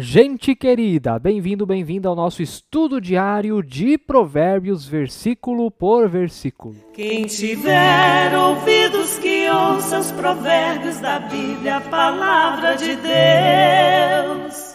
Gente querida, bem-vindo, bem-vinda ao nosso estudo diário de Provérbios, versículo por versículo. Quem tiver ouvidos que ouça os provérbios da Bíblia, a palavra de Deus.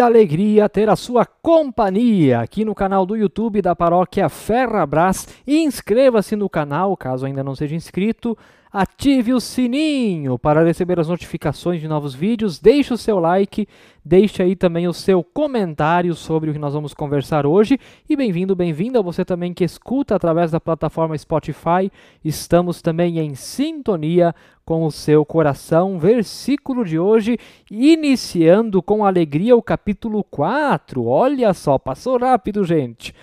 Alegria ter a sua companhia aqui no canal do YouTube da Paróquia Ferrabras. Inscreva-se no canal, caso ainda não seja inscrito. Ative o sininho para receber as notificações de novos vídeos. Deixe o seu like, deixe aí também o seu comentário sobre o que nós vamos conversar hoje. E bem-vindo, bem-vinda você também que escuta através da plataforma Spotify. Estamos também em sintonia com o seu coração. Versículo de hoje, iniciando com alegria o capítulo 4. Olha só, passou rápido, gente.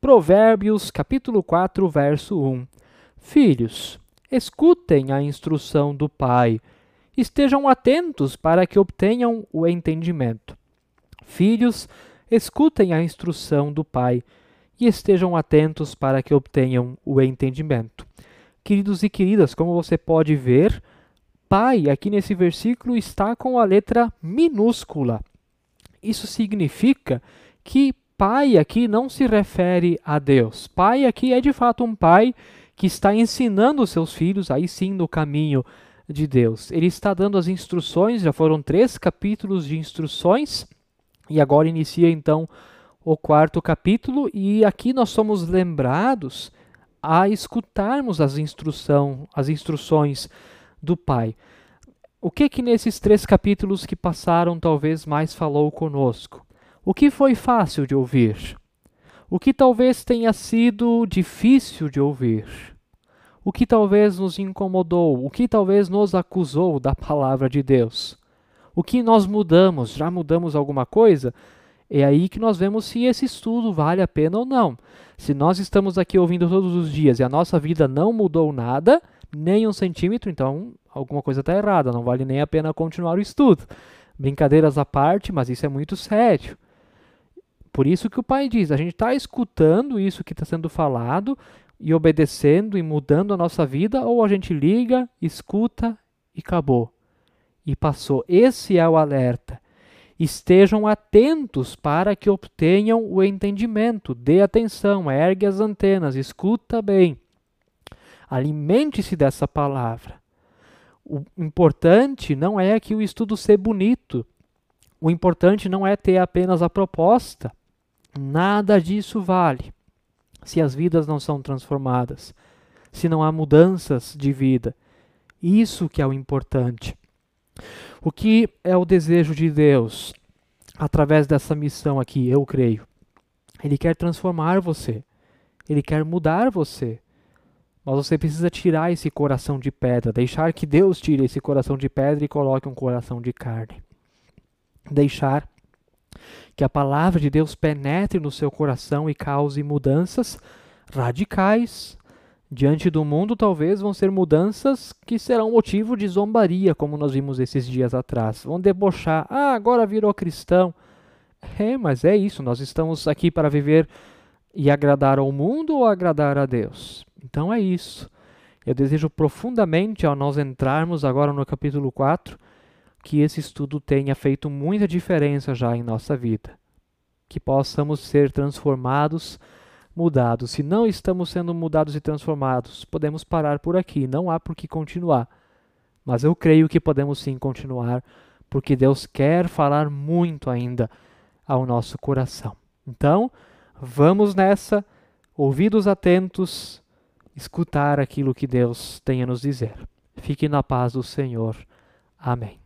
Provérbios, capítulo 4, verso 1. Filhos, escutem a instrução do Pai. Estejam atentos para que obtenham o entendimento. Filhos, escutem a instrução do Pai e estejam atentos para que obtenham o entendimento. Queridos e queridas, como você pode ver, Pai aqui nesse versículo está com a letra minúscula. Isso significa que Pai aqui não se refere a Deus. Pai aqui é de fato um pai que está ensinando os seus filhos, aí sim, no caminho de Deus. Ele está dando as instruções, já foram três capítulos de instruções, e agora inicia então o quarto capítulo, e aqui nós somos lembrados a escutarmos as, instrução, as instruções do Pai. O que que nesses três capítulos que passaram talvez mais falou conosco? O que foi fácil de ouvir? O que talvez tenha sido difícil de ouvir? O que talvez nos incomodou? O que talvez nos acusou da palavra de Deus? O que nós mudamos? Já mudamos alguma coisa? É aí que nós vemos se esse estudo vale a pena ou não. Se nós estamos aqui ouvindo todos os dias e a nossa vida não mudou nada, nem um centímetro, então alguma coisa está errada, não vale nem a pena continuar o estudo. Brincadeiras à parte, mas isso é muito sério. Por isso que o pai diz: a gente está escutando isso que está sendo falado e obedecendo e mudando a nossa vida, ou a gente liga, escuta e acabou. E passou. Esse é o alerta. Estejam atentos para que obtenham o entendimento. Dê atenção, ergue as antenas, escuta bem. Alimente-se dessa palavra. O importante não é que o estudo seja bonito. O importante não é ter apenas a proposta. Nada disso vale se as vidas não são transformadas, se não há mudanças de vida. Isso que é o importante. O que é o desejo de Deus através dessa missão aqui, eu creio? Ele quer transformar você. Ele quer mudar você. Mas você precisa tirar esse coração de pedra, deixar que Deus tire esse coração de pedra e coloque um coração de carne. Deixar que a palavra de Deus penetre no seu coração e cause mudanças radicais. Diante do mundo, talvez vão ser mudanças que serão motivo de zombaria, como nós vimos esses dias atrás. Vão debochar. Ah, agora virou cristão. É, mas é isso. Nós estamos aqui para viver e agradar ao mundo ou agradar a Deus? Então é isso. Eu desejo profundamente, ao nós entrarmos agora no capítulo 4, que esse estudo tenha feito muita diferença já em nossa vida. Que possamos ser transformados, mudados. Se não estamos sendo mudados e transformados, podemos parar por aqui, não há por que continuar. Mas eu creio que podemos sim continuar, porque Deus quer falar muito ainda ao nosso coração. Então, vamos nessa, ouvidos atentos, escutar aquilo que Deus tem a nos dizer. Fique na paz do Senhor. Amém.